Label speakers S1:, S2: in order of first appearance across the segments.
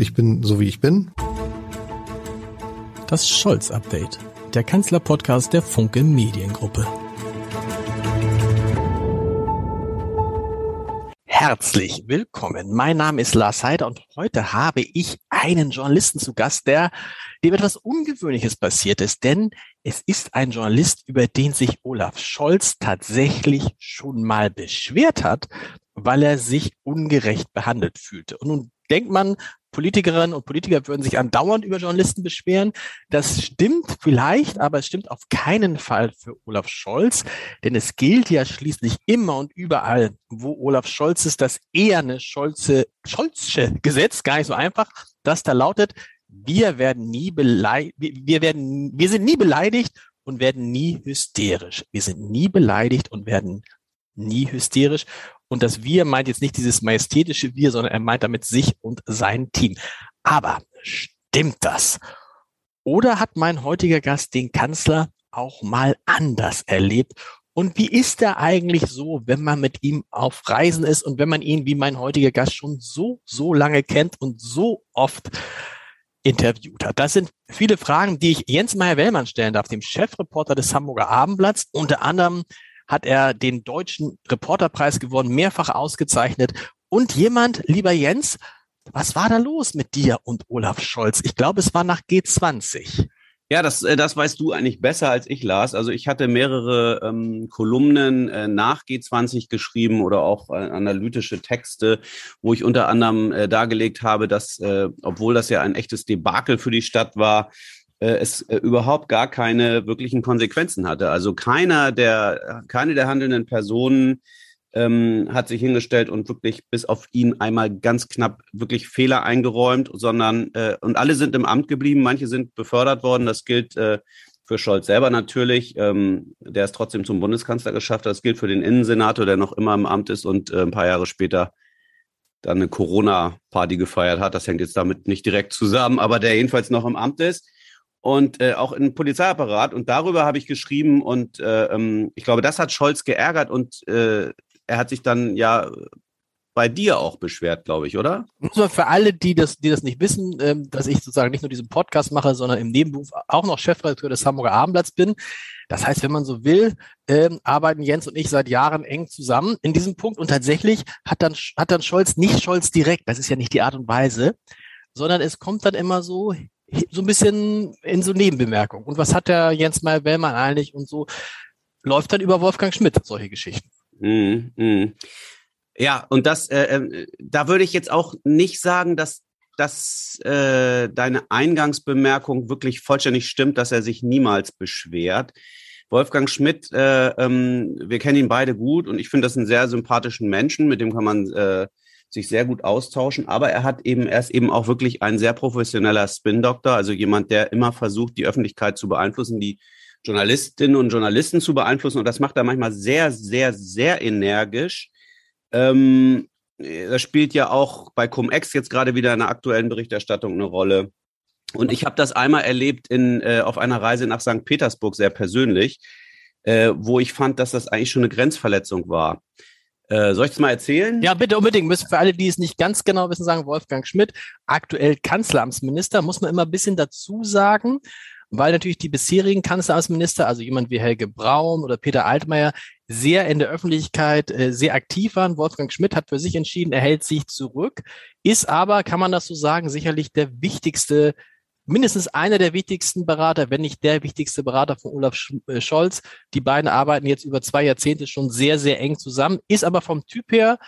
S1: Ich bin so wie ich bin.
S2: Das Scholz-Update, der Kanzler-Podcast der Funke Mediengruppe. Herzlich willkommen. Mein Name ist Lars Heider und heute habe ich einen Journalisten zu Gast, der dem etwas Ungewöhnliches passiert ist, denn es ist ein Journalist, über den sich Olaf Scholz tatsächlich schon mal beschwert hat, weil er sich ungerecht behandelt fühlte. Und nun denkt man, Politikerinnen und Politiker würden sich andauernd über Journalisten beschweren. Das stimmt vielleicht, aber es stimmt auf keinen Fall für Olaf Scholz, denn es gilt ja schließlich immer und überall, wo Olaf Scholz ist, das eher eine Scholze, Scholzsche Gesetz, gar nicht so einfach, das da lautet, wir werden nie beleidigt, wir werden, wir sind nie beleidigt und werden nie hysterisch. Wir sind nie beleidigt und werden nie hysterisch. Und das Wir meint jetzt nicht dieses majestätische Wir, sondern er meint damit sich und sein Team. Aber stimmt das? Oder hat mein heutiger Gast den Kanzler auch mal anders erlebt? Und wie ist er eigentlich so, wenn man mit ihm auf Reisen ist und wenn man ihn wie mein heutiger Gast schon so, so lange kennt und so oft interviewt hat? Das sind viele Fragen, die ich Jens Meyer-Wellmann stellen darf, dem Chefreporter des Hamburger Abendblatts, unter anderem hat er den deutschen Reporterpreis gewonnen, mehrfach ausgezeichnet. Und jemand, lieber Jens, was war da los mit dir und Olaf Scholz? Ich glaube, es war nach G20.
S3: Ja, das, äh, das weißt du eigentlich besser als ich, Lars. Also ich hatte mehrere ähm, Kolumnen äh, nach G20 geschrieben oder auch äh, analytische Texte, wo ich unter anderem äh, dargelegt habe, dass, äh, obwohl das ja ein echtes Debakel für die Stadt war, es äh, überhaupt gar keine wirklichen Konsequenzen hatte. Also keiner der, keine der handelnden Personen ähm, hat sich hingestellt und wirklich bis auf ihn einmal ganz knapp wirklich Fehler eingeräumt, sondern äh, und alle sind im Amt geblieben, manche sind befördert worden. Das gilt äh, für Scholz selber natürlich, ähm, der es trotzdem zum Bundeskanzler geschafft hat. Das gilt für den Innensenator, der noch immer im Amt ist und äh, ein paar Jahre später dann eine Corona-Party gefeiert hat. Das hängt jetzt damit nicht direkt zusammen, aber der jedenfalls noch im Amt ist und äh, auch im Polizeiapparat. Und darüber habe ich geschrieben und äh, ähm, ich glaube, das hat Scholz geärgert und äh, er hat sich dann ja bei dir auch beschwert, glaube ich, oder?
S2: Für alle, die das, die das nicht wissen, ähm, dass ich sozusagen nicht nur diesen Podcast mache, sondern im Nebenberuf auch noch Chefredakteur des Hamburger Abendblatts bin. Das heißt, wenn man so will, ähm, arbeiten Jens und ich seit Jahren eng zusammen in diesem Punkt. Und tatsächlich hat dann, hat dann Scholz nicht Scholz direkt, das ist ja nicht die Art und Weise, sondern es kommt dann immer so so ein bisschen in so Nebenbemerkung. Und was hat der Jens Meyer-Wellmann eigentlich und so läuft dann über Wolfgang Schmidt, solche Geschichten. Mm,
S3: mm. Ja, und das, äh, äh, da würde ich jetzt auch nicht sagen, dass dass äh, deine Eingangsbemerkung wirklich vollständig stimmt, dass er sich niemals beschwert. Wolfgang Schmidt, äh, ähm, wir kennen ihn beide gut und ich finde das einen sehr sympathischen Menschen, mit dem kann man äh, sich sehr gut austauschen. Aber er hat eben, er ist eben auch wirklich ein sehr professioneller Spin-Doktor, also jemand, der immer versucht, die Öffentlichkeit zu beeinflussen, die Journalistinnen und Journalisten zu beeinflussen. Und das macht er manchmal sehr, sehr, sehr energisch. Ähm, das spielt ja auch bei Cum-Ex jetzt gerade wieder in der aktuellen Berichterstattung eine Rolle. Und ich habe das einmal erlebt in, äh, auf einer Reise nach St. Petersburg sehr persönlich, äh, wo ich fand, dass das eigentlich schon eine Grenzverletzung war. Äh, soll ich das mal erzählen?
S2: Ja, bitte unbedingt. Müssen für alle, die es nicht ganz genau wissen, sagen Wolfgang Schmidt, aktuell Kanzleramtsminister, muss man immer ein bisschen dazu sagen, weil natürlich die bisherigen Kanzleramtsminister, also jemand wie Helge Braun oder Peter Altmaier, sehr in der Öffentlichkeit äh, sehr aktiv waren. Wolfgang Schmidt hat für sich entschieden, er hält sich zurück, ist aber, kann man das so sagen, sicherlich der wichtigste mindestens einer der wichtigsten Berater, wenn nicht der wichtigste Berater von Olaf äh, Scholz. Die beiden arbeiten jetzt über zwei Jahrzehnte schon sehr, sehr eng zusammen, ist aber vom Typ her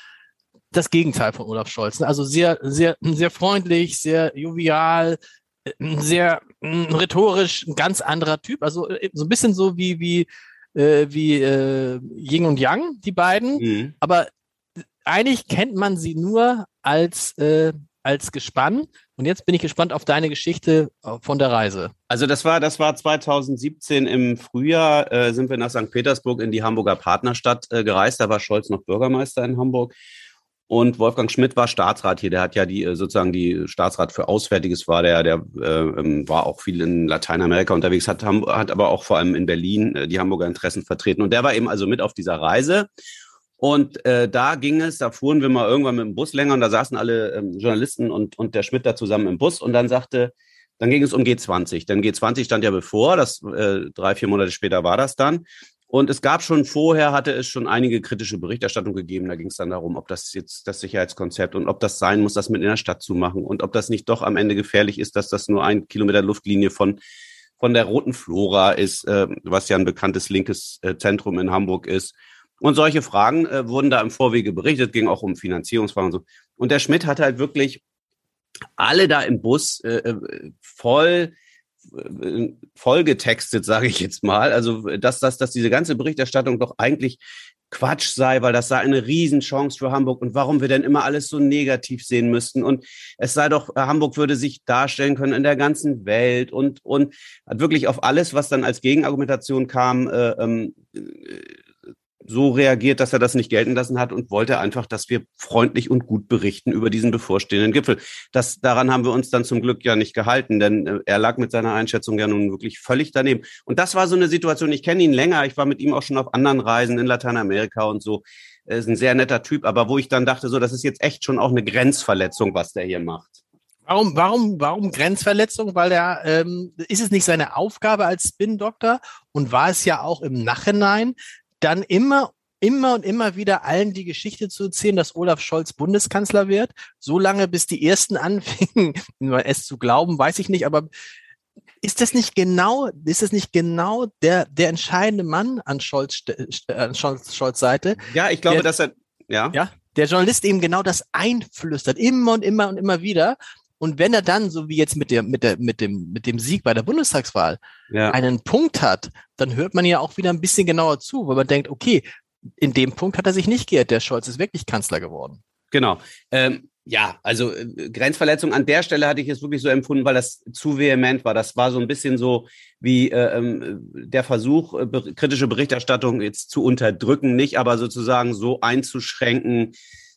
S2: das Gegenteil von Olaf Scholz. Also sehr, sehr, sehr freundlich, sehr jovial, äh, sehr mm, rhetorisch, ein ganz anderer Typ. Also äh, so ein bisschen so wie, wie, äh, wie äh, Ying und Yang, die beiden. Mhm. Aber eigentlich kennt man sie nur als, äh, als Gespann. Und jetzt bin ich gespannt auf deine Geschichte äh, von der Reise.
S3: Also das war, das war 2017 im Frühjahr, äh, sind wir nach St. Petersburg in die Hamburger Partnerstadt äh, gereist. Da war Scholz noch Bürgermeister in Hamburg. Und Wolfgang Schmidt war Staatsrat hier. Der hat ja die äh, sozusagen die Staatsrat für Auswärtiges war der. Der äh, ähm, war auch viel in Lateinamerika unterwegs, hat, hat aber auch vor allem in Berlin äh, die Hamburger Interessen vertreten. Und der war eben also mit auf dieser Reise. Und äh, da ging es, da fuhren wir mal irgendwann mit dem Bus länger und da saßen alle ähm, Journalisten und, und der Schmidt da zusammen im Bus und dann sagte, dann ging es um G20. Denn G20 stand ja bevor, das äh, drei, vier Monate später war das dann. Und es gab schon vorher, hatte es schon einige kritische Berichterstattung gegeben. Da ging es dann darum, ob das jetzt das Sicherheitskonzept und ob das sein muss, das mit in der Stadt zu machen und ob das nicht doch am Ende gefährlich ist, dass das nur ein Kilometer Luftlinie von von der Roten Flora ist, äh, was ja ein bekanntes linkes äh, Zentrum in Hamburg ist. Und solche Fragen äh, wurden da im Vorwege berichtet, ging auch um Finanzierungsfragen und so. Und der Schmidt hat halt wirklich alle da im Bus äh, äh voll voll getextet, sage ich jetzt mal. Also, dass, dass, dass diese ganze Berichterstattung doch eigentlich Quatsch sei, weil das sei eine Riesenchance für Hamburg und warum wir denn immer alles so negativ sehen müssten und es sei doch, Hamburg würde sich darstellen können in der ganzen Welt und, und hat wirklich auf alles, was dann als Gegenargumentation kam, äh, ähm, so reagiert, dass er das nicht gelten lassen hat und wollte einfach, dass wir freundlich und gut berichten über diesen bevorstehenden Gipfel. Das, daran haben wir uns dann zum Glück ja nicht gehalten, denn äh, er lag mit seiner Einschätzung ja nun wirklich völlig daneben. Und das war so eine Situation, ich kenne ihn länger, ich war mit ihm auch schon auf anderen Reisen in Lateinamerika und so. Er ist ein sehr netter Typ, aber wo ich dann dachte, so, das ist jetzt echt schon auch eine Grenzverletzung, was der hier macht.
S2: Warum, warum, warum Grenzverletzung? Weil er ähm, ist es nicht seine Aufgabe als Spin-Doktor und war es ja auch im Nachhinein, dann immer immer und immer wieder allen die Geschichte zu erzählen, dass Olaf Scholz Bundeskanzler wird, so lange bis die ersten anfingen, es zu glauben, weiß ich nicht, aber ist das nicht genau, ist das nicht genau der, der entscheidende Mann an Scholz, an Scholz, Scholz Seite?
S3: Ja, ich glaube, der, dass er, ja.
S2: Ja, der Journalist eben genau das einflüstert, immer und immer und immer wieder. Und wenn er dann, so wie jetzt mit der, mit der, mit dem, mit dem Sieg bei der Bundestagswahl, ja. einen Punkt hat, dann hört man ja auch wieder ein bisschen genauer zu, weil man denkt, okay, in dem Punkt hat er sich nicht geirrt. Der Scholz ist wirklich Kanzler geworden.
S3: Genau. Ähm, ja, also äh, Grenzverletzung an der Stelle hatte ich es wirklich so empfunden, weil das zu vehement war. Das war so ein bisschen so wie äh, ähm, der Versuch, äh, kritische Berichterstattung jetzt zu unterdrücken, nicht aber sozusagen so einzuschränken,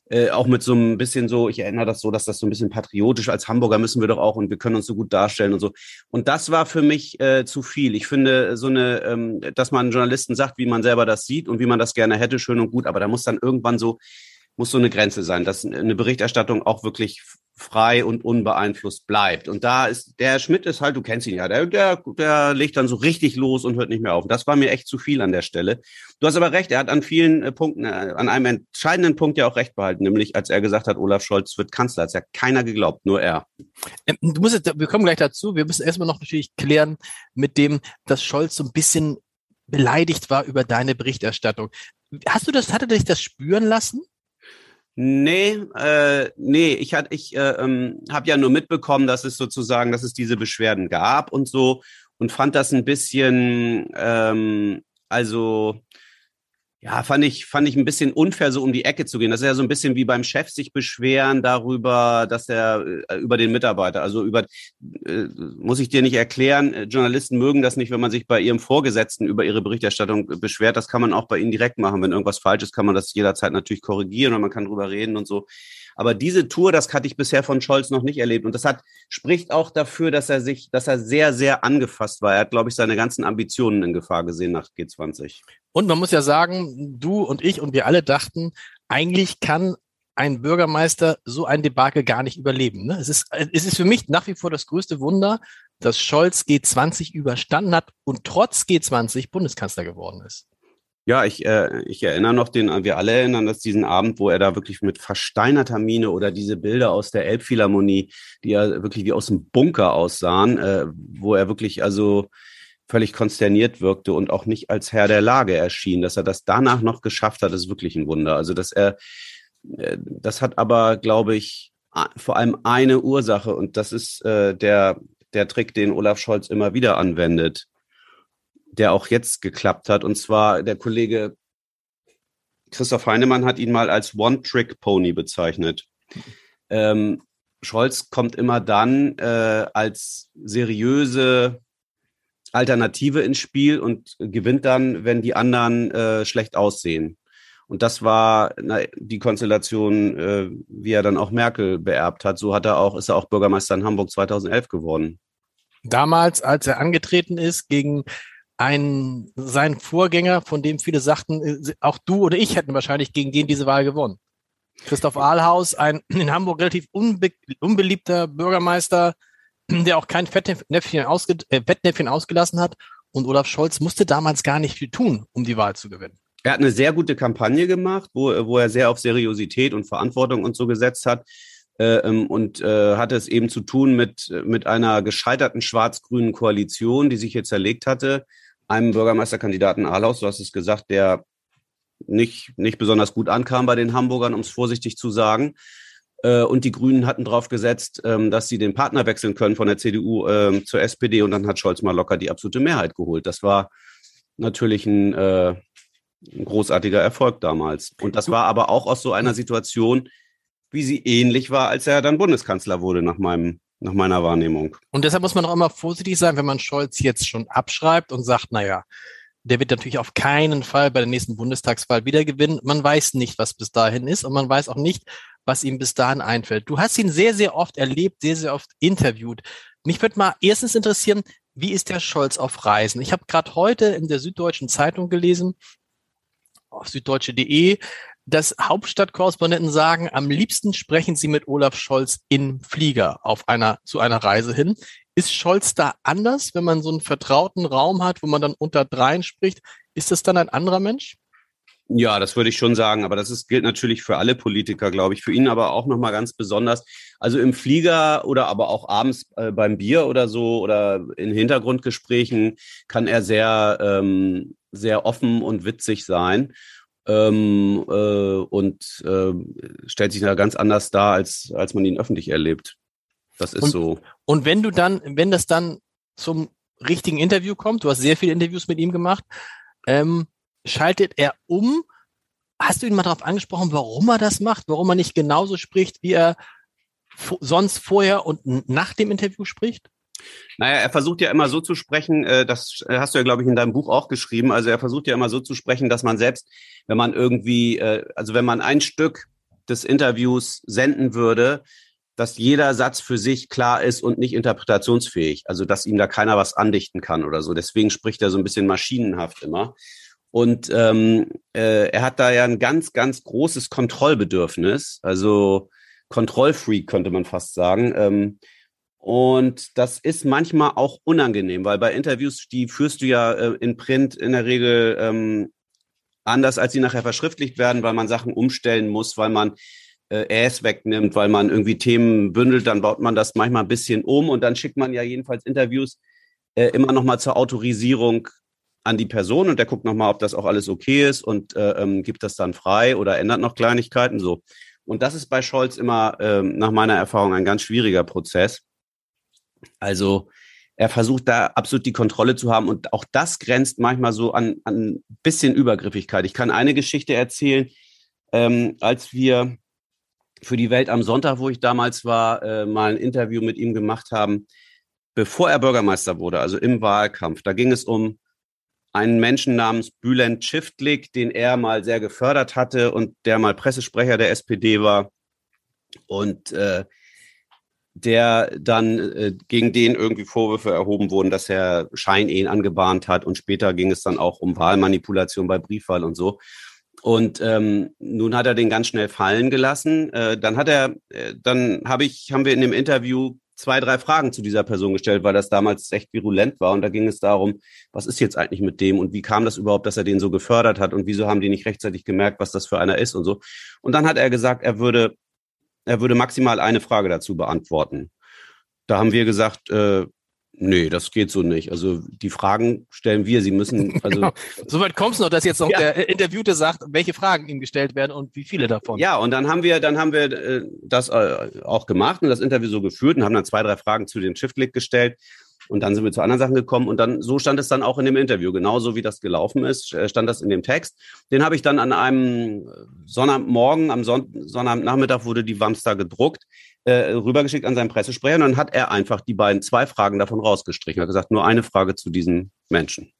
S3: äh, auch mit so ein bisschen so, ich erinnere das so, dass das so ein bisschen patriotisch als Hamburger müssen wir doch auch und wir können uns so gut darstellen und so. Und das war für mich äh, zu viel. Ich finde so eine, ähm, dass man Journalisten sagt, wie man selber das sieht und wie man das gerne hätte, schön und gut, aber da muss dann irgendwann so, muss so eine Grenze sein, dass eine Berichterstattung auch wirklich frei und unbeeinflusst bleibt. Und da ist der Schmidt ist halt, du kennst ihn ja, der, der, der legt dann so richtig los und hört nicht mehr auf. Das war mir echt zu viel an der Stelle. Du hast aber recht, er hat an vielen äh, Punkten, äh, an einem entscheidenden Punkt ja auch recht behalten, nämlich als er gesagt hat, Olaf Scholz wird Kanzler. Hat ja keiner geglaubt, nur er.
S2: Ähm, du musst jetzt, wir kommen gleich dazu. Wir müssen erstmal noch natürlich klären mit dem, dass Scholz so ein bisschen beleidigt war über deine Berichterstattung. Hast du das, hatte dich das spüren lassen?
S3: Nee, äh, nee, ich hatte, ich äh, ähm, habe ja nur mitbekommen, dass es sozusagen, dass es diese Beschwerden gab und so und fand das ein bisschen, ähm, also ja, fand ich, fand ich ein bisschen unfair, so um die Ecke zu gehen. Das ist ja so ein bisschen wie beim Chef sich beschweren darüber, dass er äh, über den Mitarbeiter, also über, äh, muss ich dir nicht erklären, äh, Journalisten mögen das nicht, wenn man sich bei ihrem Vorgesetzten über ihre Berichterstattung beschwert. Das kann man auch bei ihnen direkt machen. Wenn irgendwas falsch ist, kann man das jederzeit natürlich korrigieren und man kann drüber reden und so. Aber diese Tour, das hatte ich bisher von Scholz noch nicht erlebt. Und das hat, spricht auch dafür, dass er sich, dass er sehr, sehr angefasst war. Er hat, glaube ich, seine ganzen Ambitionen in Gefahr gesehen nach G20.
S2: Und man muss ja sagen, du und ich und wir alle dachten, eigentlich kann ein Bürgermeister so ein Debakel gar nicht überleben. Ne? Es, ist, es ist für mich nach wie vor das größte Wunder, dass Scholz G20 überstanden hat und trotz G20 Bundeskanzler geworden ist.
S3: Ja, ich, äh, ich erinnere noch den, wir alle erinnern dass diesen Abend, wo er da wirklich mit versteinerter Miene oder diese Bilder aus der Elbphilharmonie, die ja wirklich wie aus dem Bunker aussahen, äh, wo er wirklich also völlig konsterniert wirkte und auch nicht als Herr der Lage erschien. Dass er das danach noch geschafft hat, ist wirklich ein Wunder. Also, dass er, äh, das hat aber, glaube ich, vor allem eine Ursache und das ist äh, der, der Trick, den Olaf Scholz immer wieder anwendet der auch jetzt geklappt hat. Und zwar der Kollege Christoph Heinemann hat ihn mal als One-Trick-Pony bezeichnet. Ähm, Scholz kommt immer dann äh, als seriöse Alternative ins Spiel und gewinnt dann, wenn die anderen äh, schlecht aussehen. Und das war na, die Konstellation, äh, wie er dann auch Merkel beerbt hat. So hat er auch, ist er auch Bürgermeister in Hamburg 2011 geworden.
S2: Damals, als er angetreten ist gegen ein, sein Vorgänger, von dem viele sagten, äh, auch du oder ich hätten wahrscheinlich gegen den diese Wahl gewonnen. Christoph Ahlhaus, ein in Hamburg relativ unbe unbeliebter Bürgermeister, der auch kein Fettnäpfchen, ausge äh, Fettnäpfchen ausgelassen hat. Und Olaf Scholz musste damals gar nicht viel tun, um die Wahl zu gewinnen.
S3: Er hat eine sehr gute Kampagne gemacht, wo, wo er sehr auf Seriosität und Verantwortung und so gesetzt hat. Äh, ähm, und äh, hatte es eben zu tun mit, mit einer gescheiterten schwarz-grünen Koalition, die sich hier zerlegt hatte. Einem Bürgermeisterkandidaten Ahlaus, du hast es gesagt, der nicht, nicht besonders gut ankam bei den Hamburgern, um es vorsichtig zu sagen. Äh, und die Grünen hatten darauf gesetzt, ähm, dass sie den Partner wechseln können von der CDU ähm, zur SPD. Und dann hat Scholz mal locker die absolute Mehrheit geholt. Das war natürlich ein, äh, ein großartiger Erfolg damals. Und das war aber auch aus so einer Situation, wie sie ähnlich war, als er dann Bundeskanzler wurde, nach meinem nach meiner Wahrnehmung.
S2: Und deshalb muss man auch immer vorsichtig sein, wenn man Scholz jetzt schon abschreibt und sagt, naja, der wird natürlich auf keinen Fall bei der nächsten Bundestagswahl wieder gewinnen. Man weiß nicht, was bis dahin ist und man weiß auch nicht, was ihm bis dahin einfällt. Du hast ihn sehr, sehr oft erlebt, sehr, sehr oft interviewt. Mich würde mal erstens interessieren, wie ist der Scholz auf Reisen? Ich habe gerade heute in der Süddeutschen Zeitung gelesen, auf süddeutsche.de, dass Hauptstadtkorrespondenten sagen, am liebsten sprechen sie mit Olaf Scholz in Flieger auf einer, zu einer Reise hin. Ist Scholz da anders, wenn man so einen vertrauten Raum hat, wo man dann unter dreien spricht? Ist das dann ein anderer Mensch?
S3: Ja, das würde ich schon sagen, aber das ist, gilt natürlich für alle Politiker, glaube ich, für ihn aber auch nochmal ganz besonders. Also im Flieger oder aber auch abends äh, beim Bier oder so oder in Hintergrundgesprächen kann er sehr, ähm, sehr offen und witzig sein ähm, äh, und äh, stellt sich da ganz anders dar, als, als man ihn öffentlich erlebt. Das ist
S2: und,
S3: so.
S2: Und wenn du dann, wenn das dann zum richtigen Interview kommt, du hast sehr viele Interviews mit ihm gemacht, ähm, schaltet er um. Hast du ihn mal darauf angesprochen, warum er das macht, warum er nicht genauso spricht, wie er sonst vorher und nach dem Interview spricht?
S3: Naja, er versucht ja immer so zu sprechen, äh, das hast du ja, glaube ich, in deinem Buch auch geschrieben. Also er versucht ja immer so zu sprechen, dass man selbst, wenn man irgendwie, äh, also wenn man ein Stück des Interviews senden würde, dass jeder Satz für sich klar ist und nicht interpretationsfähig. Also dass ihm da keiner was andichten kann oder so. Deswegen spricht er so ein bisschen maschinenhaft immer. Und ähm, äh, er hat da ja ein ganz, ganz großes Kontrollbedürfnis, also Kontrollfreak könnte man fast sagen. Ähm, und das ist manchmal auch unangenehm, weil bei Interviews, die führst du ja äh, in Print in der Regel ähm, anders, als sie nachher verschriftlicht werden, weil man Sachen umstellen muss, weil man äh, Äs wegnimmt, weil man irgendwie Themen bündelt, dann baut man das manchmal ein bisschen um und dann schickt man ja jedenfalls Interviews äh, immer nochmal zur Autorisierung an die Person und der guckt nochmal, ob das auch alles okay ist und äh, ähm, gibt das dann frei oder ändert noch Kleinigkeiten so. Und das ist bei Scholz immer ähm, nach meiner Erfahrung ein ganz schwieriger Prozess. Also er versucht da absolut die Kontrolle zu haben und auch das grenzt manchmal so an ein bisschen Übergriffigkeit. Ich kann eine Geschichte erzählen, ähm, als wir für die Welt am Sonntag, wo ich damals war, äh, mal ein Interview mit ihm gemacht haben, bevor er Bürgermeister wurde, also im Wahlkampf. Da ging es um einen Menschen namens Bülent Schiftlik, den er mal sehr gefördert hatte und der mal Pressesprecher der SPD war und äh, der dann äh, gegen den irgendwie Vorwürfe erhoben wurden, dass er Scheinehen angebahnt hat und später ging es dann auch um Wahlmanipulation bei Briefwahl und so. Und ähm, nun hat er den ganz schnell fallen gelassen. Äh, dann hat er, äh, dann habe ich, haben wir in dem Interview zwei, drei Fragen zu dieser Person gestellt, weil das damals echt virulent war. Und da ging es darum, was ist jetzt eigentlich mit dem und wie kam das überhaupt, dass er den so gefördert hat und wieso haben die nicht rechtzeitig gemerkt, was das für einer ist und so. Und dann hat er gesagt, er würde, er würde maximal eine Frage dazu beantworten. Da haben wir gesagt, äh, Nee, das geht so nicht. Also die Fragen stellen wir. Sie müssen also genau.
S2: Soweit kommst du noch, dass jetzt noch ja. der Interviewte sagt, welche Fragen ihm gestellt werden und wie viele davon.
S3: Ja, und dann haben wir, dann haben wir äh, das äh, auch gemacht und das Interview so geführt und haben dann zwei, drei Fragen zu dem Shift-Click gestellt. Und dann sind wir zu anderen Sachen gekommen und dann so stand es dann auch in dem Interview, genauso wie das gelaufen ist, äh, stand das in dem Text. Den habe ich dann an einem Sonnabendmorgen, am Son Sonnabendnachmittag wurde die Wamster gedruckt äh, rübergeschickt an seinen Pressesprecher und dann hat er einfach die beiden zwei Fragen davon rausgestrichen. Er hat gesagt, nur eine Frage zu diesen Menschen.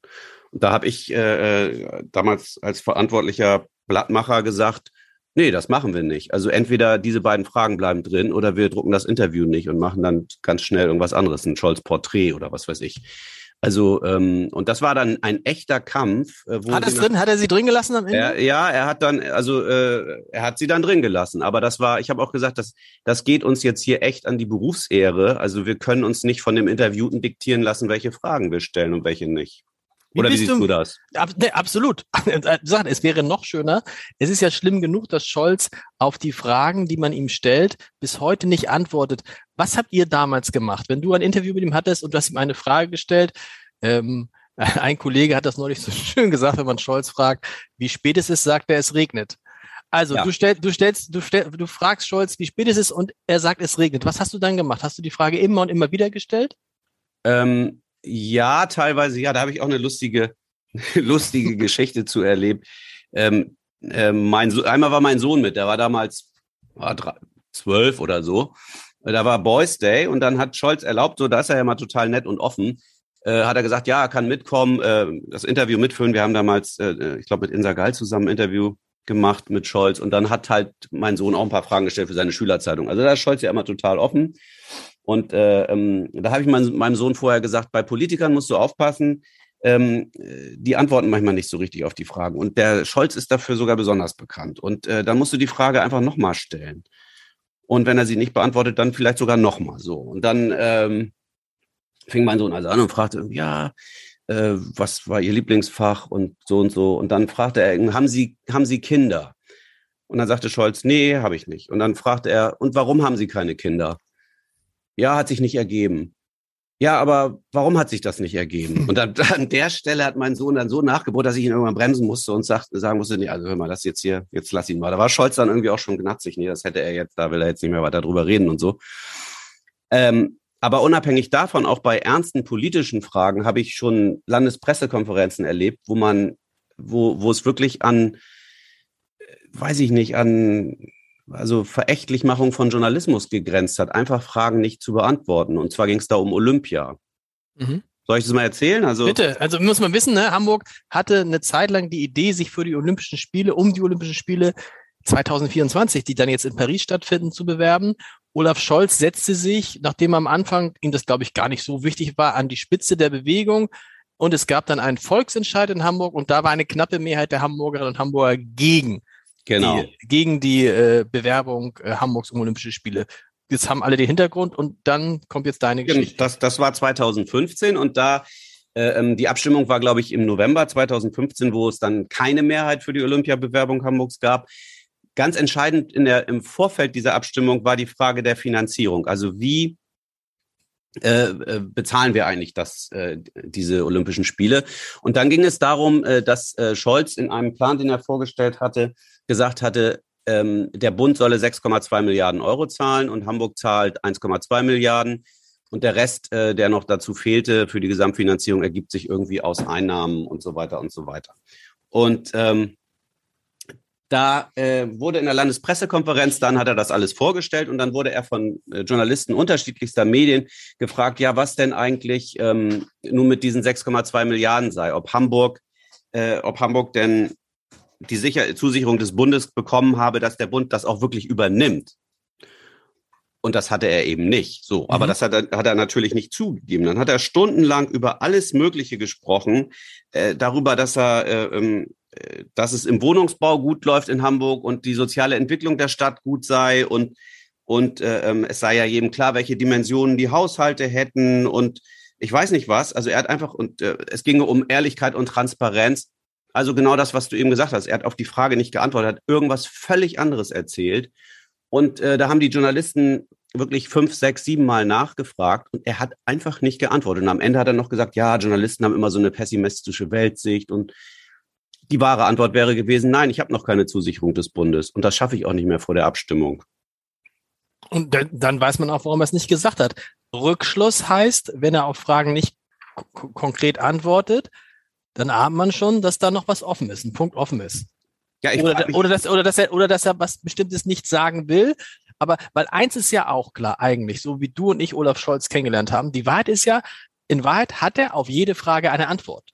S3: Und da habe ich äh, äh, damals als verantwortlicher Blattmacher gesagt, nee, das machen wir nicht. Also entweder diese beiden Fragen bleiben drin oder wir drucken das Interview nicht und machen dann ganz schnell irgendwas anderes, ein Scholz-Porträt oder was weiß ich. Also, ähm, und das war dann ein echter Kampf.
S2: Äh, hat es drin? Hat er sie drin gelassen am
S3: Ende? Er, ja, er hat dann, also äh, er hat sie dann drin gelassen. Aber das war, ich habe auch gesagt, das, das geht uns jetzt hier echt an die Berufsehre. Also wir können uns nicht von dem Interviewten diktieren lassen, welche Fragen wir stellen und welche nicht.
S2: Wie Oder wie siehst du, du das? Ab, nee, absolut. es wäre noch schöner. Es ist ja schlimm genug, dass Scholz auf die Fragen, die man ihm stellt, bis heute nicht antwortet. Was habt ihr damals gemacht, wenn du ein Interview mit ihm hattest und du hast ihm eine Frage gestellt? Ähm, ein Kollege hat das neulich so schön gesagt, wenn man Scholz fragt, wie spät es ist, sagt er, es regnet. Also ja. du, stell, du stellst, du stell, du fragst Scholz, wie spät es ist und er sagt, es regnet. Was hast du dann gemacht? Hast du die Frage immer und immer wieder gestellt?
S3: Ähm, ja, teilweise ja. Da habe ich auch eine lustige, lustige Geschichte zu erlebt. Ähm, äh, mein so einmal war mein Sohn mit, der war damals war drei, zwölf oder so. Da war Boys Day und dann hat Scholz erlaubt, so da ist er ja mal total nett und offen, äh, hat er gesagt, ja, er kann mitkommen, äh, das Interview mitführen. Wir haben damals, äh, ich glaube, mit Insa Gall zusammen ein Interview gemacht mit Scholz und dann hat halt mein Sohn auch ein paar Fragen gestellt für seine Schülerzeitung. Also da ist Scholz ja immer total offen. Und äh, ähm, da habe ich mein, meinem Sohn vorher gesagt, bei Politikern musst du aufpassen, ähm, die antworten manchmal nicht so richtig auf die Fragen. Und der Scholz ist dafür sogar besonders bekannt. Und äh, dann musst du die Frage einfach nochmal stellen. Und wenn er sie nicht beantwortet, dann vielleicht sogar nochmal so. Und dann ähm, fing mein Sohn also an und fragte, ja, äh, was war Ihr Lieblingsfach und so und so. Und dann fragte er, haben Sie, haben Sie Kinder? Und dann sagte Scholz, nee, habe ich nicht. Und dann fragte er, und warum haben Sie keine Kinder? Ja, hat sich nicht ergeben. Ja, aber warum hat sich das nicht ergeben? Und dann, an der Stelle hat mein Sohn dann so nachgebohrt, dass ich ihn irgendwann bremsen musste und sagt, sagen musste, nee, also hör mal, das jetzt hier, jetzt lass ihn mal. Da war Scholz dann irgendwie auch schon gnatzig. Nee, das hätte er jetzt, da will er jetzt nicht mehr weiter drüber reden und so. Ähm, aber unabhängig davon, auch bei ernsten politischen Fragen, habe ich schon Landespressekonferenzen erlebt, wo man, wo, wo es wirklich an, äh, weiß ich nicht, an also Verächtlichmachung von Journalismus gegrenzt hat, einfach Fragen nicht zu beantworten. Und zwar ging es da um Olympia. Mhm. Soll ich das mal erzählen?
S2: Also Bitte, also muss man wissen, ne? Hamburg hatte eine Zeit lang die Idee, sich für die Olympischen Spiele, um die Olympischen Spiele 2024, die dann jetzt in Paris stattfinden, zu bewerben. Olaf Scholz setzte sich, nachdem am Anfang ihm das, glaube ich, gar nicht so wichtig war, an die Spitze der Bewegung. Und es gab dann einen Volksentscheid in Hamburg und da war eine knappe Mehrheit der Hamburgerinnen und Hamburger gegen genau. die, gegen die äh, Bewerbung äh, Hamburgs um Olympische Spiele. Jetzt haben alle den Hintergrund und dann kommt jetzt deine Geschichte.
S3: Das, das war 2015 und da äh, ähm, die Abstimmung war, glaube ich, im November 2015, wo es dann keine Mehrheit für die Olympiabewerbung Hamburgs gab. Ganz entscheidend in der, im Vorfeld dieser Abstimmung war die Frage der Finanzierung. Also wie äh, äh, bezahlen wir eigentlich das, äh, diese Olympischen Spiele? Und dann ging es darum, äh, dass äh, Scholz in einem Plan, den er vorgestellt hatte, gesagt hatte, ähm, der Bund solle 6,2 Milliarden Euro zahlen und Hamburg zahlt 1,2 Milliarden. Und der Rest, der noch dazu fehlte für die Gesamtfinanzierung, ergibt sich irgendwie aus Einnahmen und so weiter und so weiter. Und ähm, da äh, wurde in der Landespressekonferenz, dann hat er das alles vorgestellt und dann wurde er von äh, Journalisten unterschiedlichster Medien gefragt, ja, was denn eigentlich ähm, nun mit diesen 6,2 Milliarden sei, ob Hamburg, äh, ob Hamburg denn die Sicher Zusicherung des Bundes bekommen habe, dass der Bund das auch wirklich übernimmt. Und das hatte er eben nicht. So, aber mhm. das hat er, hat er natürlich nicht zugegeben. Dann hat er stundenlang über alles Mögliche gesprochen, äh, darüber, dass er, äh, ähm, äh, dass es im Wohnungsbau gut läuft in Hamburg und die soziale Entwicklung der Stadt gut sei und und äh, ähm, es sei ja jedem klar, welche Dimensionen die Haushalte hätten und ich weiß nicht was. Also er hat einfach und äh, es ginge um Ehrlichkeit und Transparenz. Also genau das, was du eben gesagt hast. Er hat auf die Frage nicht geantwortet, hat irgendwas völlig anderes erzählt. Und äh, da haben die Journalisten wirklich fünf, sechs, sieben Mal nachgefragt und er hat einfach nicht geantwortet. Und am Ende hat er noch gesagt, ja, Journalisten haben immer so eine pessimistische Weltsicht und die wahre Antwort wäre gewesen, nein, ich habe noch keine Zusicherung des Bundes und das schaffe ich auch nicht mehr vor der Abstimmung.
S2: Und dann, weiß man auch, warum er es nicht gesagt hat. Rückschluss heißt, wenn er auf Fragen nicht konkret antwortet, dann ahnt man schon, dass da noch was offen ist, ein Punkt offen ist. Ja, ich oder, oder, dass, oder, dass er, oder dass er was Bestimmtes nicht sagen will. Aber weil eins ist ja auch klar eigentlich, so wie du und ich Olaf Scholz kennengelernt haben, die Wahrheit ist ja, in Wahrheit hat er auf jede Frage eine Antwort.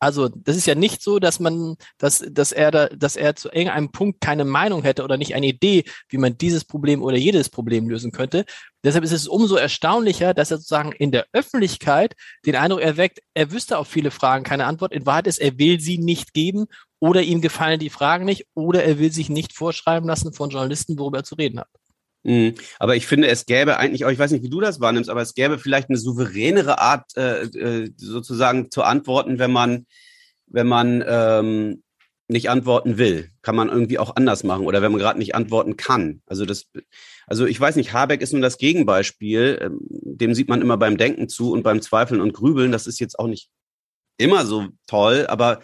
S2: Also das ist ja nicht so, dass man, dass, dass er da, dass er zu irgendeinem Punkt keine Meinung hätte oder nicht eine Idee, wie man dieses Problem oder jedes Problem lösen könnte. Deshalb ist es umso erstaunlicher, dass er sozusagen in der Öffentlichkeit den Eindruck erweckt, er wüsste auf viele Fragen keine Antwort. In Wahrheit ist, er will sie nicht geben oder ihm gefallen die Fragen nicht oder er will sich nicht vorschreiben lassen von Journalisten, worüber er zu reden hat.
S3: Mhm. Aber ich finde, es gäbe eigentlich, auch ich weiß nicht, wie du das wahrnimmst, aber es gäbe vielleicht eine souveränere Art, äh, äh, sozusagen zu antworten, wenn man, wenn man ähm, nicht antworten will. Kann man irgendwie auch anders machen oder wenn man gerade nicht antworten kann. Also das, also ich weiß nicht, Habeck ist nun das Gegenbeispiel. Ähm, dem sieht man immer beim Denken zu und beim Zweifeln und Grübeln. Das ist jetzt auch nicht immer so toll, aber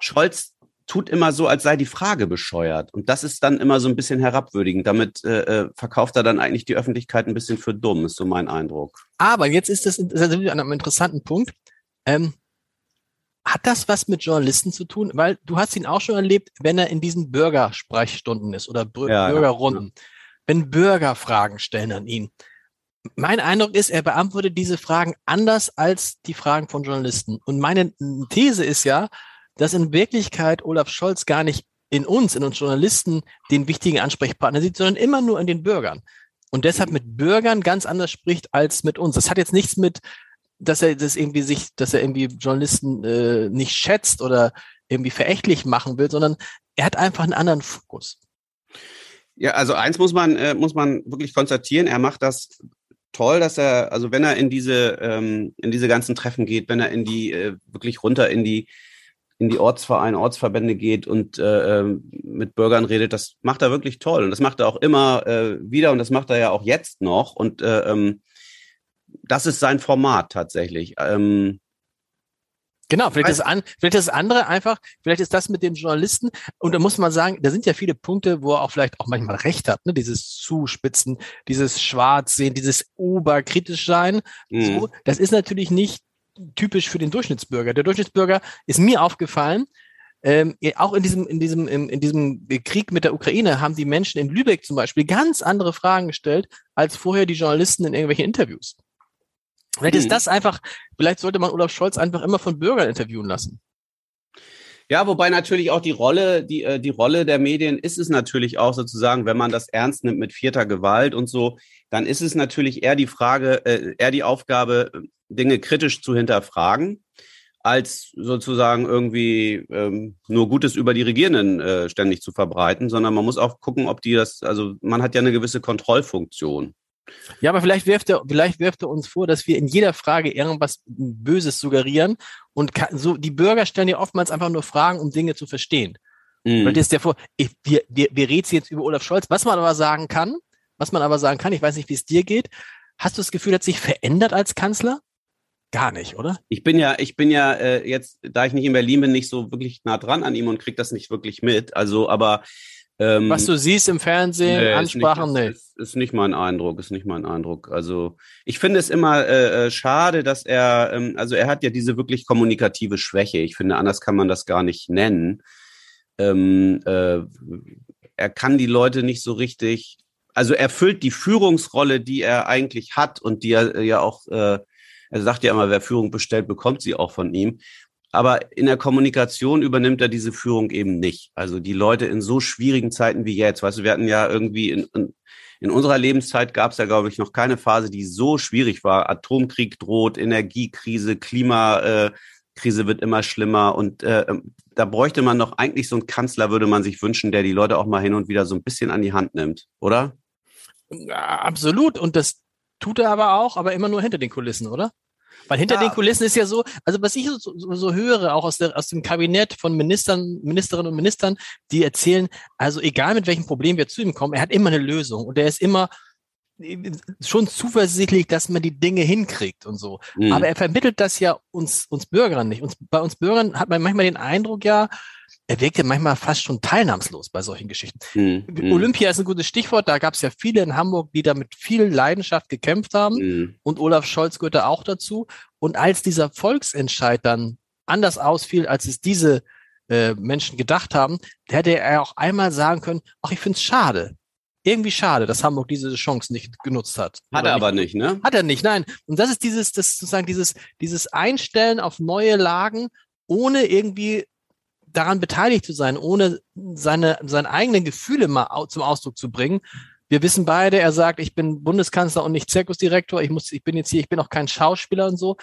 S3: Scholz tut immer so, als sei die Frage bescheuert. Und das ist dann immer so ein bisschen herabwürdigend. Damit äh, äh, verkauft er dann eigentlich die Öffentlichkeit ein bisschen für dumm, ist so mein Eindruck.
S2: Aber jetzt ist das, das ist an einem interessanten Punkt. Ähm, hat das was mit Journalisten zu tun? Weil du hast ihn auch schon erlebt, wenn er in diesen Bürgersprechstunden ist oder Br ja, Bürgerrunden. Ja. Wenn Bürger Fragen stellen an ihn. Mein Eindruck ist, er beantwortet diese Fragen anders als die Fragen von Journalisten. Und meine These ist ja, dass in Wirklichkeit Olaf Scholz gar nicht in uns, in uns Journalisten, den wichtigen Ansprechpartner sieht, sondern immer nur in den Bürgern. Und deshalb mit Bürgern ganz anders spricht als mit uns. Das hat jetzt nichts mit, dass er das irgendwie sich, dass er irgendwie Journalisten äh, nicht schätzt oder irgendwie verächtlich machen will, sondern er hat einfach einen anderen Fokus.
S3: Ja, also eins muss man, äh, muss man wirklich konstatieren, er macht das toll, dass er, also wenn er in diese, ähm, in diese ganzen Treffen geht, wenn er in die, äh, wirklich runter in die, in die Ortsvereine, Ortsverbände geht und äh, ähm, mit Bürgern redet, das macht er wirklich toll. Und das macht er auch immer äh, wieder und das macht er ja auch jetzt noch. Und äh, ähm, das ist sein Format tatsächlich. Ähm,
S2: Genau, vielleicht ist, an, vielleicht das andere einfach, vielleicht ist das mit den Journalisten, und da muss man sagen, da sind ja viele Punkte, wo er auch vielleicht auch manchmal recht hat, ne? dieses Zuspitzen, dieses Schwarzsehen, dieses oberkritisch sein. Mhm. So, das ist natürlich nicht typisch für den Durchschnittsbürger. Der Durchschnittsbürger ist mir aufgefallen, ähm, auch in diesem, in diesem, in, in diesem Krieg mit der Ukraine haben die Menschen in Lübeck zum Beispiel ganz andere Fragen gestellt als vorher die Journalisten in irgendwelchen Interviews. Vielleicht ist mhm. das einfach, vielleicht sollte man Olaf Scholz einfach immer von Bürgern interviewen lassen.
S3: Ja, wobei natürlich auch die Rolle, die, äh, die Rolle der Medien ist es natürlich auch sozusagen, wenn man das ernst nimmt mit vierter Gewalt und so, dann ist es natürlich eher die Frage, äh, eher die Aufgabe, Dinge kritisch zu hinterfragen, als sozusagen irgendwie ähm, nur Gutes über die Regierenden äh, ständig zu verbreiten, sondern man muss auch gucken, ob die das, also man hat ja eine gewisse Kontrollfunktion.
S2: Ja, aber vielleicht wirft er, vielleicht wirft er uns vor, dass wir in jeder Frage irgendwas Böses suggerieren und kann, so die Bürger stellen ja oftmals einfach nur Fragen, um Dinge zu verstehen. Mhm. Das ist ja vor, ich, wir, wir, wir reden jetzt über Olaf Scholz, was man aber sagen kann, was man aber sagen kann, ich weiß nicht, wie es dir geht. Hast du das Gefühl, er hat sich verändert als Kanzler? Gar nicht, oder?
S3: Ich bin ja, ich bin ja äh, jetzt, da ich nicht in Berlin bin, nicht so wirklich nah dran an ihm und krieg das nicht wirklich mit. Also, aber
S2: ähm, was du siehst im Fernsehen, nee, Ansprachen,
S3: nee. Ist, ist, nicht mein Eindruck, ist nicht mein Eindruck. Also ich finde es immer äh, äh, schade, dass er, ähm, also er hat ja diese wirklich kommunikative Schwäche. Ich finde, anders kann man das gar nicht nennen. Ähm, äh, er kann die Leute nicht so richtig, also er füllt die Führungsrolle, die er eigentlich hat und die er ja auch äh, er sagt ja immer, wer Führung bestellt, bekommt sie auch von ihm. Aber in der Kommunikation übernimmt er diese Führung eben nicht. Also die Leute in so schwierigen Zeiten wie jetzt, weißt du, wir hatten ja irgendwie in, in, in unserer Lebenszeit gab es ja, glaube ich, noch keine Phase, die so schwierig war. Atomkrieg droht, Energiekrise, Klimakrise wird immer schlimmer. Und äh, da bräuchte man doch eigentlich so einen Kanzler, würde man sich wünschen, der die Leute auch mal hin und wieder so ein bisschen an die Hand nimmt, oder?
S2: Ja, absolut. Und das tut er aber auch, aber immer nur hinter den Kulissen, oder? Weil hinter ja. den Kulissen ist ja so, also was ich so, so, so höre, auch aus, der, aus dem Kabinett von Ministern, Ministerinnen und Ministern, die erzählen, also egal mit welchem Problem wir zu ihm kommen, er hat immer eine Lösung und er ist immer schon zuversichtlich, dass man die Dinge hinkriegt und so. Mhm. Aber er vermittelt das ja uns, uns Bürgern nicht. Uns, bei uns Bürgern hat man manchmal den Eindruck ja, er wirkt ja manchmal fast schon teilnahmslos bei solchen Geschichten. Mhm. Olympia ist ein gutes Stichwort. Da gab es ja viele in Hamburg, die da mit viel Leidenschaft gekämpft haben. Mhm. Und Olaf Scholz gehört da auch dazu. Und als dieser Volksentscheid dann anders ausfiel, als es diese äh, Menschen gedacht haben, hätte er auch einmal sagen können, ach, ich finde es schade. Irgendwie schade, dass Hamburg diese Chance nicht genutzt hat.
S3: Hat er aber nicht, ne?
S2: Hat er nicht, nein. Und das ist dieses, das sozusagen dieses, dieses Einstellen auf neue Lagen ohne irgendwie daran beteiligt zu sein, ohne seine, seine eigenen Gefühle mal zum Ausdruck zu bringen. Wir wissen beide, er sagt, ich bin Bundeskanzler und nicht Zirkusdirektor, ich muss, ich bin jetzt hier, ich bin auch kein Schauspieler und so.